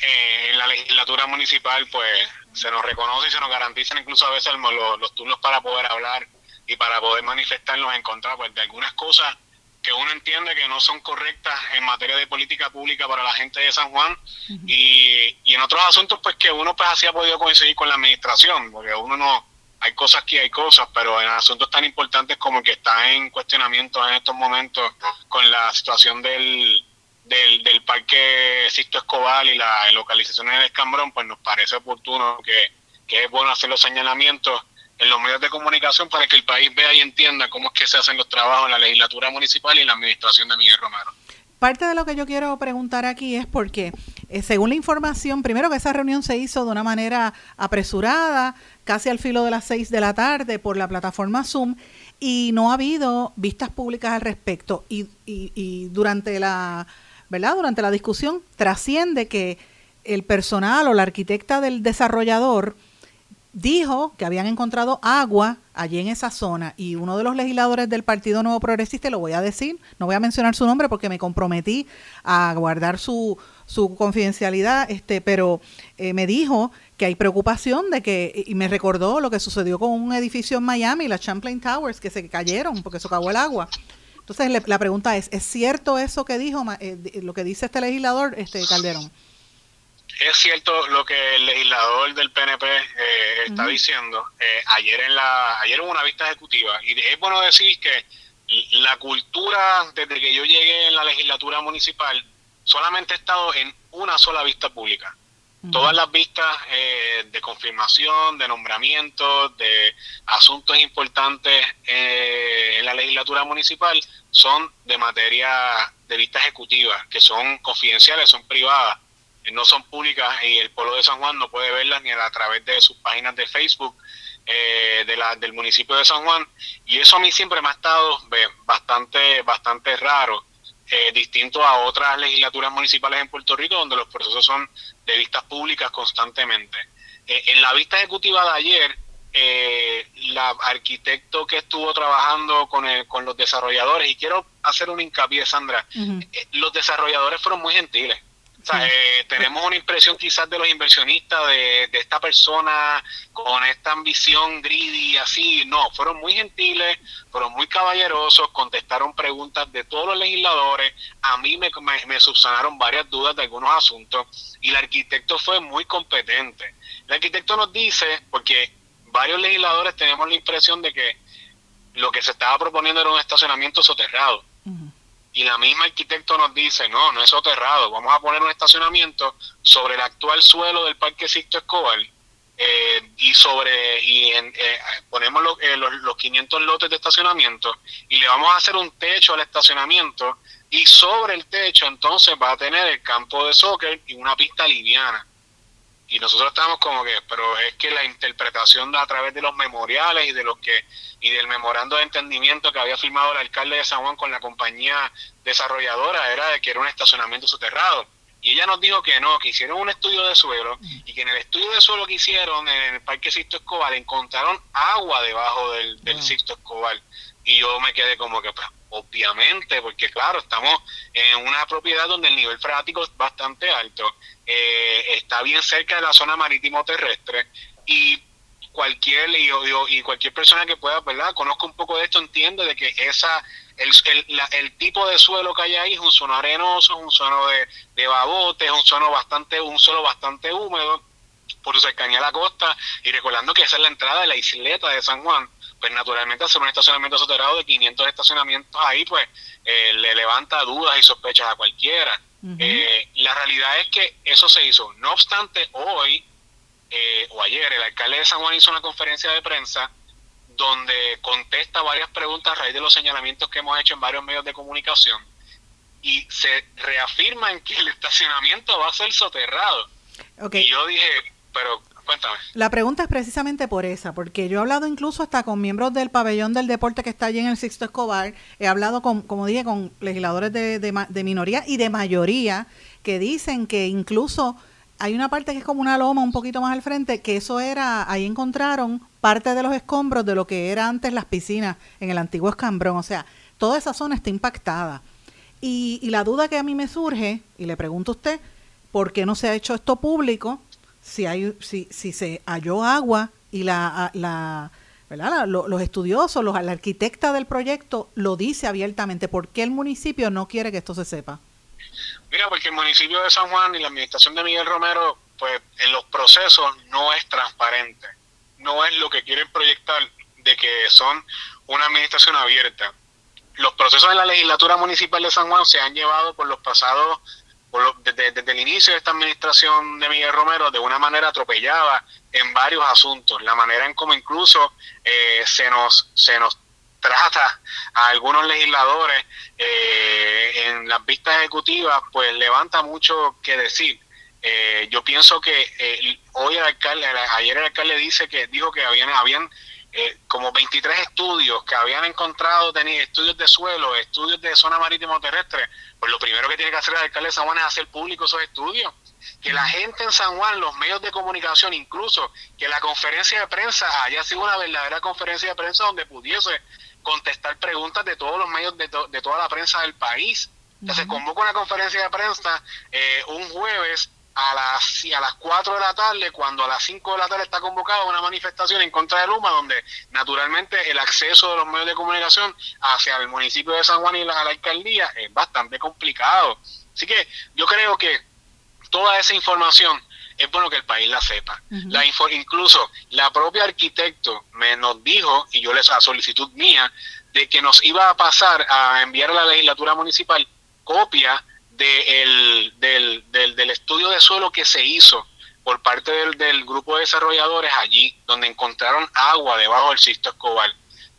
eh, en la legislatura municipal, pues se nos reconoce y se nos garantizan incluso a veces los, los turnos para poder hablar y para poder manifestarnos en contra pues, de algunas cosas que uno entiende que no son correctas en materia de política pública para la gente de San Juan y, y en otros asuntos pues que uno pues así ha podido coincidir con la administración, porque uno no, hay cosas que hay cosas, pero en asuntos tan importantes como el que está en cuestionamiento en estos momentos con la situación del, del, del parque Sisto Escobar y la localización en el Escambrón, pues nos parece oportuno que, que es bueno hacer los señalamientos en los medios de comunicación para que el país vea y entienda cómo es que se hacen los trabajos en la legislatura municipal y en la administración de Miguel Romero. Parte de lo que yo quiero preguntar aquí es porque, eh, según la información, primero que esa reunión se hizo de una manera apresurada, casi al filo de las seis de la tarde por la plataforma Zoom, y no ha habido vistas públicas al respecto. Y, y, y durante la, ¿verdad? Durante la discusión trasciende que el personal o la arquitecta del desarrollador dijo que habían encontrado agua allí en esa zona y uno de los legisladores del Partido Nuevo Progresista, lo voy a decir, no voy a mencionar su nombre porque me comprometí a guardar su, su confidencialidad, este, pero eh, me dijo que hay preocupación de que, y me recordó lo que sucedió con un edificio en Miami, las Champlain Towers, que se cayeron porque se acabó el agua. Entonces le, la pregunta es, ¿es cierto eso que dijo, eh, lo que dice este legislador, este Calderón? Es cierto lo que el legislador del PNP eh, está diciendo. Eh, ayer en la ayer hubo una vista ejecutiva y es bueno decir que la cultura desde que yo llegué en la legislatura municipal solamente he estado en una sola vista pública. Todas las vistas eh, de confirmación, de nombramiento, de asuntos importantes eh, en la legislatura municipal son de materia de vista ejecutiva, que son confidenciales, son privadas no son públicas y el pueblo de San Juan no puede verlas ni a través de sus páginas de Facebook eh, de la, del municipio de San Juan y eso a mí siempre me ha estado bastante bastante raro eh, distinto a otras legislaturas municipales en Puerto Rico donde los procesos son de vistas públicas constantemente. Eh, en la vista ejecutiva de ayer la arquitecto que estuvo trabajando con, el, con los desarrolladores y quiero hacer un hincapié Sandra los desarrolladores fueron muy gentiles o sea, eh, tenemos una impresión quizás de los inversionistas de, de, esta persona con esta ambición greedy así. No, fueron muy gentiles, fueron muy caballerosos, contestaron preguntas de todos los legisladores. A mí me, me, me subsanaron varias dudas de algunos asuntos y el arquitecto fue muy competente. El arquitecto nos dice, porque varios legisladores tenemos la impresión de que lo que se estaba proponiendo era un estacionamiento soterrado y la misma arquitecto nos dice, no, no es soterrado, vamos a poner un estacionamiento sobre el actual suelo del Parque Sisto Escobar eh, y sobre y en, eh, ponemos lo, eh, los, los 500 lotes de estacionamiento y le vamos a hacer un techo al estacionamiento y sobre el techo entonces va a tener el campo de soccer y una pista liviana. Y nosotros estamos como que, pero es que la interpretación a través de los memoriales y de los que y del memorando de entendimiento que había firmado el alcalde de San Juan con la compañía desarrolladora era de que era un estacionamiento soterrado. Y ella nos dijo que no, que hicieron un estudio de suelo y que en el estudio de suelo que hicieron en el Parque Sisto Escobar encontraron agua debajo del, del Sisto Escobar. Y yo me quedé como que, pues, obviamente, porque claro, estamos en una propiedad donde el nivel freático es bastante alto, eh, está bien cerca de la zona marítimo terrestre y cualquier y, cualquier persona que pueda, ¿verdad? Conozca un poco de esto, entiende de que esa el, el, tipo de suelo que hay ahí es un suelo arenoso, un suelo de, de babote, es un suelo bastante, un suelo bastante húmedo por su cercanía a la costa y recordando que esa es la entrada de la isleta de San Juan, pues naturalmente hacer un estacionamiento soterrado de 500 estacionamientos ahí, pues eh, le levanta dudas y sospechas a cualquiera. Uh -huh. eh, la realidad es que eso se hizo. No obstante, hoy eh, o ayer el alcalde de San Juan hizo una conferencia de prensa donde contesta varias preguntas a raíz de los señalamientos que hemos hecho en varios medios de comunicación y se reafirma en que el estacionamiento va a ser soterrado. Okay. Y yo dije, pero cuéntame. La pregunta es precisamente por esa, porque yo he hablado incluso hasta con miembros del pabellón del deporte que está allí en el Sixto Escobar, he hablado con, como dije, con legisladores de, minoría y de mayoría que dicen que incluso hay una parte que es como una loma un poquito más al frente, que eso era, ahí encontraron parte de los escombros de lo que era antes las piscinas en el antiguo escambrón, o sea, toda esa zona está impactada. Y, y la duda que a mí me surge, y le pregunto a usted, ¿por qué no se ha hecho esto público? Si, hay, si, si se halló agua y la, la, ¿verdad? los estudiosos, los, la arquitecta del proyecto lo dice abiertamente, ¿por qué el municipio no quiere que esto se sepa? Mira, porque el municipio de San Juan y la administración de Miguel Romero, pues en los procesos no es transparente. No es lo que quieren proyectar de que son una administración abierta. Los procesos de la legislatura municipal de San Juan se han llevado por los pasados, desde, desde, el inicio de esta administración de Miguel Romero, de una manera atropellada en varios asuntos. La manera en cómo incluso eh, se nos se nos trata a algunos legisladores eh, en las vistas ejecutivas, pues levanta mucho que decir. Eh, yo pienso que eh, hoy el alcalde, ayer el alcalde dice que dijo que habían, habían eh, como 23 estudios que habían encontrado, tenía estudios de suelo, estudios de zona marítimo terrestre. Pues lo primero que tiene que hacer el alcalde de San Juan es hacer público esos estudios. Que la gente en San Juan, los medios de comunicación, incluso que la conferencia de prensa haya sido una verdadera conferencia de prensa donde pudiese contestar preguntas de todos los medios de, to de toda la prensa del país. Uh -huh. se convoca una conferencia de prensa eh, un jueves a las a las 4 de la tarde, cuando a las 5 de la tarde está convocada una manifestación en contra de Luma, donde naturalmente el acceso de los medios de comunicación hacia el municipio de San Juan y la, a la alcaldía es bastante complicado. Así que yo creo que toda esa información es bueno que el país la sepa. Uh -huh. la info, incluso la propia arquitecto me nos dijo, y yo les a solicitud mía, de que nos iba a pasar a enviar a la legislatura municipal copia de el, del, del, del, estudio de suelo que se hizo por parte del, del, grupo de desarrolladores allí, donde encontraron agua debajo del Sisto Escobar.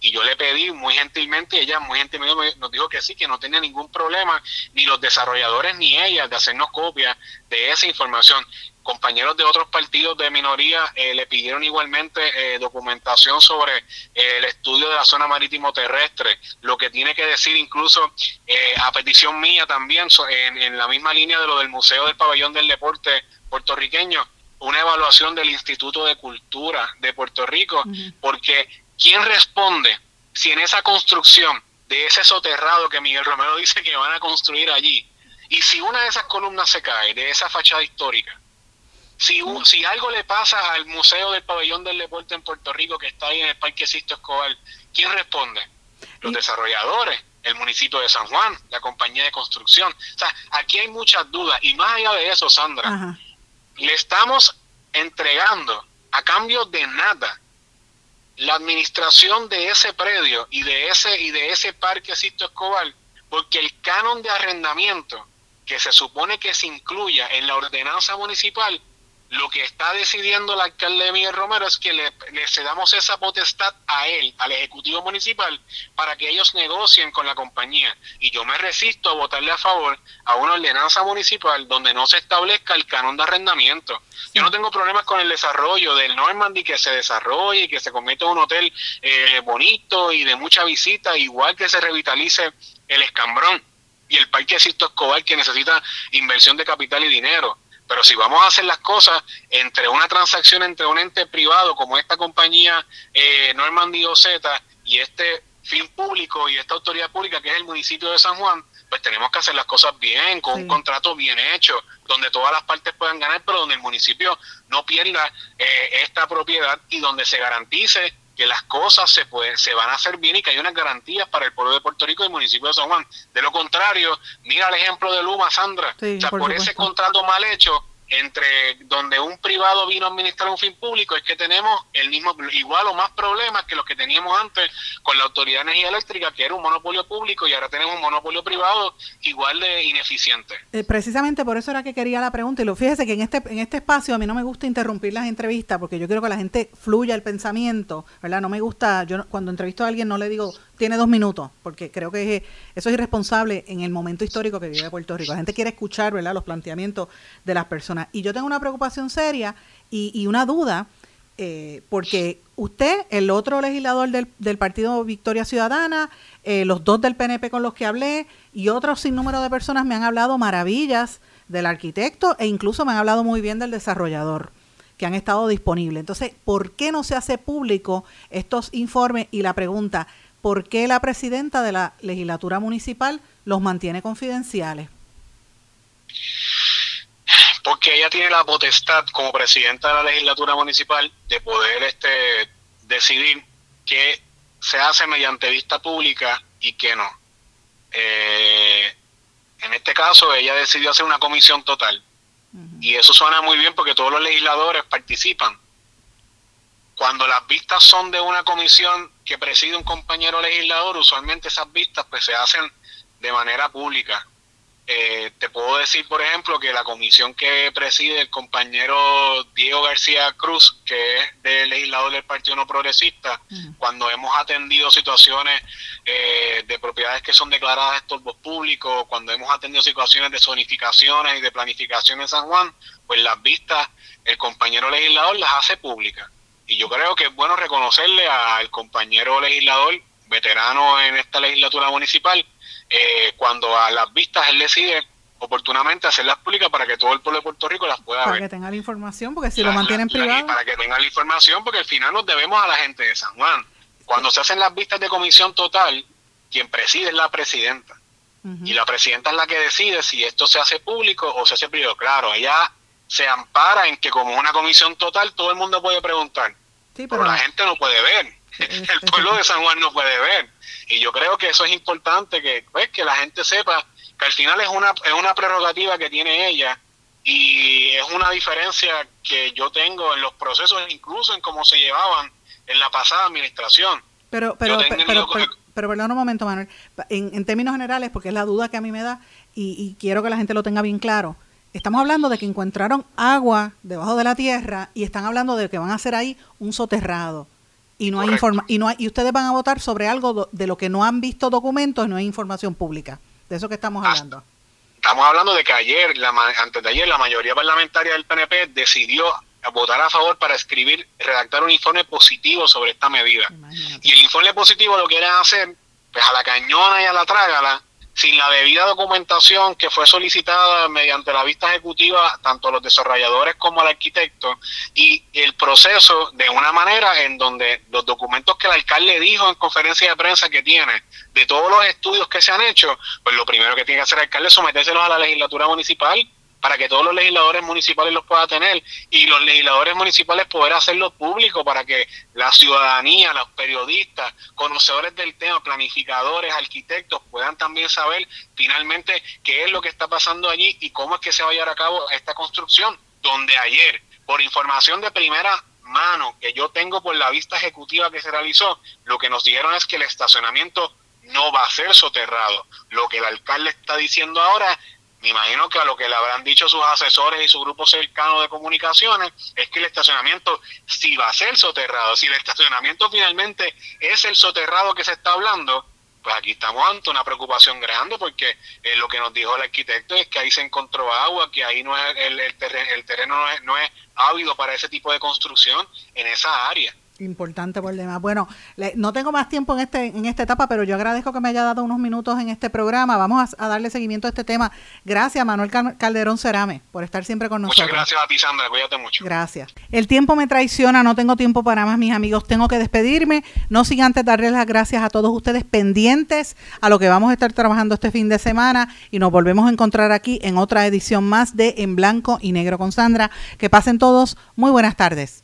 Y yo le pedí muy gentilmente, ella muy gentilmente nos dijo que sí, que no tenía ningún problema, ni los desarrolladores ni ella, de hacernos copia de esa información compañeros de otros partidos de minoría eh, le pidieron igualmente eh, documentación sobre eh, el estudio de la zona marítimo terrestre, lo que tiene que decir incluso a petición mía también en, en, la misma línea de lo del Museo del Pabellón del Deporte puertorriqueño, una evaluación del Instituto de Cultura de Puerto Rico, uh -huh. porque ¿quién responde si en esa construcción de ese soterrado que Miguel Romero dice que van a construir allí, y si una de esas columnas se cae de esa fachada histórica, si, si algo le pasa al Museo del Pabellón del Deporte en Puerto Rico, que está ahí en el Parque Sisto Escobar, ¿quién responde? Los desarrolladores, el municipio de San Juan, la compañía de construcción. O sea, aquí hay muchas dudas. Y más allá de eso, Sandra, Ajá. le estamos entregando a cambio de nada la administración de ese predio y de ese y de ese parque Sisto Escobar, porque el canon de arrendamiento que se supone que se incluya en la ordenanza municipal lo que está decidiendo el alcalde Miguel Romero es que le, le, cedamos esa potestad a él, al Ejecutivo Municipal, para que ellos negocien con la compañía. Y yo me resisto a votarle a favor a una ordenanza municipal donde no se establezca el canon de arrendamiento. Yo no tengo problemas con el desarrollo del Normandy, que se desarrolle y que se convierta en un hotel eh, bonito y de mucha visita, igual que se revitalice el escambrón y el Parque Sisto Escobar, que necesita inversión de capital y dinero pero si vamos a hacer las cosas entre una transacción entre un ente privado como esta compañía eh, Normandy OZ y este fin público y esta autoridad pública que es el municipio de San Juan, pues tenemos que hacer las cosas bien, con sí. un contrato bien hecho, donde todas las partes puedan ganar, pero donde el municipio no pierda eh, esta propiedad y donde se garantice que las cosas se pueden, se van a hacer bien y que hay unas garantías para el pueblo de Puerto Rico y el municipio de San Juan. De lo contrario, mira el ejemplo de Luma, Sandra. Sí, o sea, por, por ese contrato mal hecho, entre donde un privado vino a administrar un fin público es que tenemos el mismo igual o más problemas que los que teníamos antes con la autoridad de energía eléctrica que era un monopolio público y ahora tenemos un monopolio privado igual de ineficiente. Eh, precisamente por eso era que quería la pregunta y lo fíjese que en este en este espacio a mí no me gusta interrumpir las entrevistas porque yo quiero que la gente fluya el pensamiento verdad no me gusta yo cuando entrevisto a alguien no le digo tiene dos minutos, porque creo que eso es irresponsable en el momento histórico que vive Puerto Rico. La gente quiere escuchar, ¿verdad?, los planteamientos de las personas. Y yo tengo una preocupación seria y, una duda, eh, porque usted, el otro legislador del, del Partido Victoria Ciudadana, eh, los dos del PNP con los que hablé y otros sin número de personas me han hablado maravillas del arquitecto e incluso me han hablado muy bien del desarrollador que han estado disponibles. Entonces, ¿por qué no se hace público estos informes? Y la pregunta, ¿por qué la presidenta de la legislatura municipal los mantiene confidenciales? Porque ella tiene la potestad como presidenta de la legislatura municipal de poder este decidir qué se hace mediante vista pública y qué no. Eh, en este caso, ella decidió hacer una comisión total. Y eso suena muy bien porque todos los legisladores participan. Cuando las vistas son de una comisión que preside un compañero legislador, usualmente esas vistas pues se hacen de manera pública. Eh, te puedo decir, por ejemplo, que la comisión que preside el compañero Diego García Cruz, que es del legislador del Partido No Progresista, cuando hemos atendido situaciones eh, de propiedades que son declaradas estorbos públicos, cuando hemos atendido situaciones de zonificaciones y de planificación en San Juan, pues las vistas, el compañero legislador las hace públicas. Y yo creo que es bueno reconocerle al compañero legislador, veterano en esta legislatura municipal, eh, cuando a las vistas él decide oportunamente hacerlas públicas para que todo el pueblo de Puerto Rico las pueda para ver. que tenga la información, porque si lo mantienen La- la- privado... para que tenga la información, porque al final nos debemos a la gente de San Juan. Cuando se hacen las vistas de comisión total, quien preside es la presidenta. Y la presidenta es la que decide si esto se hace público o se hace privado. Claro, ella se ampara en que como una comisión total todo el mundo puede preguntar. Sí, pero la gente no puede ver. El pueblo de San Juan no puede ver. Y yo creo que eso es importante que pues, que la gente sepa que al final es una es una prerrogativa que tiene ella y es una diferencia que yo tengo en los procesos incluso en cómo se llevaban en la pasada administración. Pero, pero, pero, pero, perdón un momento, Manuel. En, en términos generales, porque es la duda que a mí me da y, y quiero que la gente lo tenga bien claro. Estamos hablando de que encontraron agua debajo de la tierra y están hablando de que van a hacer ahí un soterrado. Y no hay informa y no hay, y ustedes van a votar sobre algo de lo que no han visto documentos, no hay información pública. De eso que estamos hablando. Estamos hablando de que ayer, la, ma- antes de ayer, la mayoría parlamentaria del PNP decidió votar a favor para escribir, redactar un informe positivo sobre esta medida. Y el informe positivo lo quieren hacer pues a la cañona y a la trágala, sin la debida documentación que fue solicitada mediante la vista ejecutiva tanto a los desarrolladores como al arquitecto y el proceso de una manera en donde los documentos que el alcalde dijo en conferencia de prensa que tiene de todos los estudios que se han hecho, pues lo primero que tiene que hacer el alcalde es sometérselos a la legislatura municipal para que todos los legisladores municipales los puedan tener y los legisladores municipales poder hacerlo público para que la ciudadanía, los periodistas, conocedores del tema, planificadores, arquitectos puedan también saber finalmente qué es lo que está pasando allí y cómo es que se va a llevar a cabo esta construcción, donde ayer, por información de primera mano que yo tengo por la vista ejecutiva que se realizó, lo que nos dijeron es que el estacionamiento no va a ser soterrado. Lo que el alcalde está diciendo ahora me imagino que a lo que le habrán dicho sus asesores y su grupo cercano de comunicaciones es que el estacionamiento sí va a ser soterrado. Si el estacionamiento finalmente es el soterrado que se está hablando, pues aquí estamos ante una preocupación grande porque eh, lo que nos dijo el arquitecto es que ahí se encontró agua, que ahí no es el, el terreno, el terreno no es ávido para ese tipo de construcción en esa área. Importante por demás. Bueno, le- no tengo más tiempo en este en esta etapa, pero yo agradezco que me haya dado unos minutos en este programa. Vamos a, a darle seguimiento a este tema. Gracias, Manuel Cal- Calderón Cerame, por estar siempre con nosotros. Muchas gracias a ti, Sandra. Cuídate mucho. Gracias. El tiempo me traiciona, no tengo tiempo para más, mis amigos. Tengo que despedirme. No sin antes darles las gracias a todos ustedes pendientes a lo que vamos a estar trabajando este fin de semana y nos volvemos a encontrar aquí en otra edición más de En Blanco y Negro con Sandra. Que pasen todos muy buenas tardes.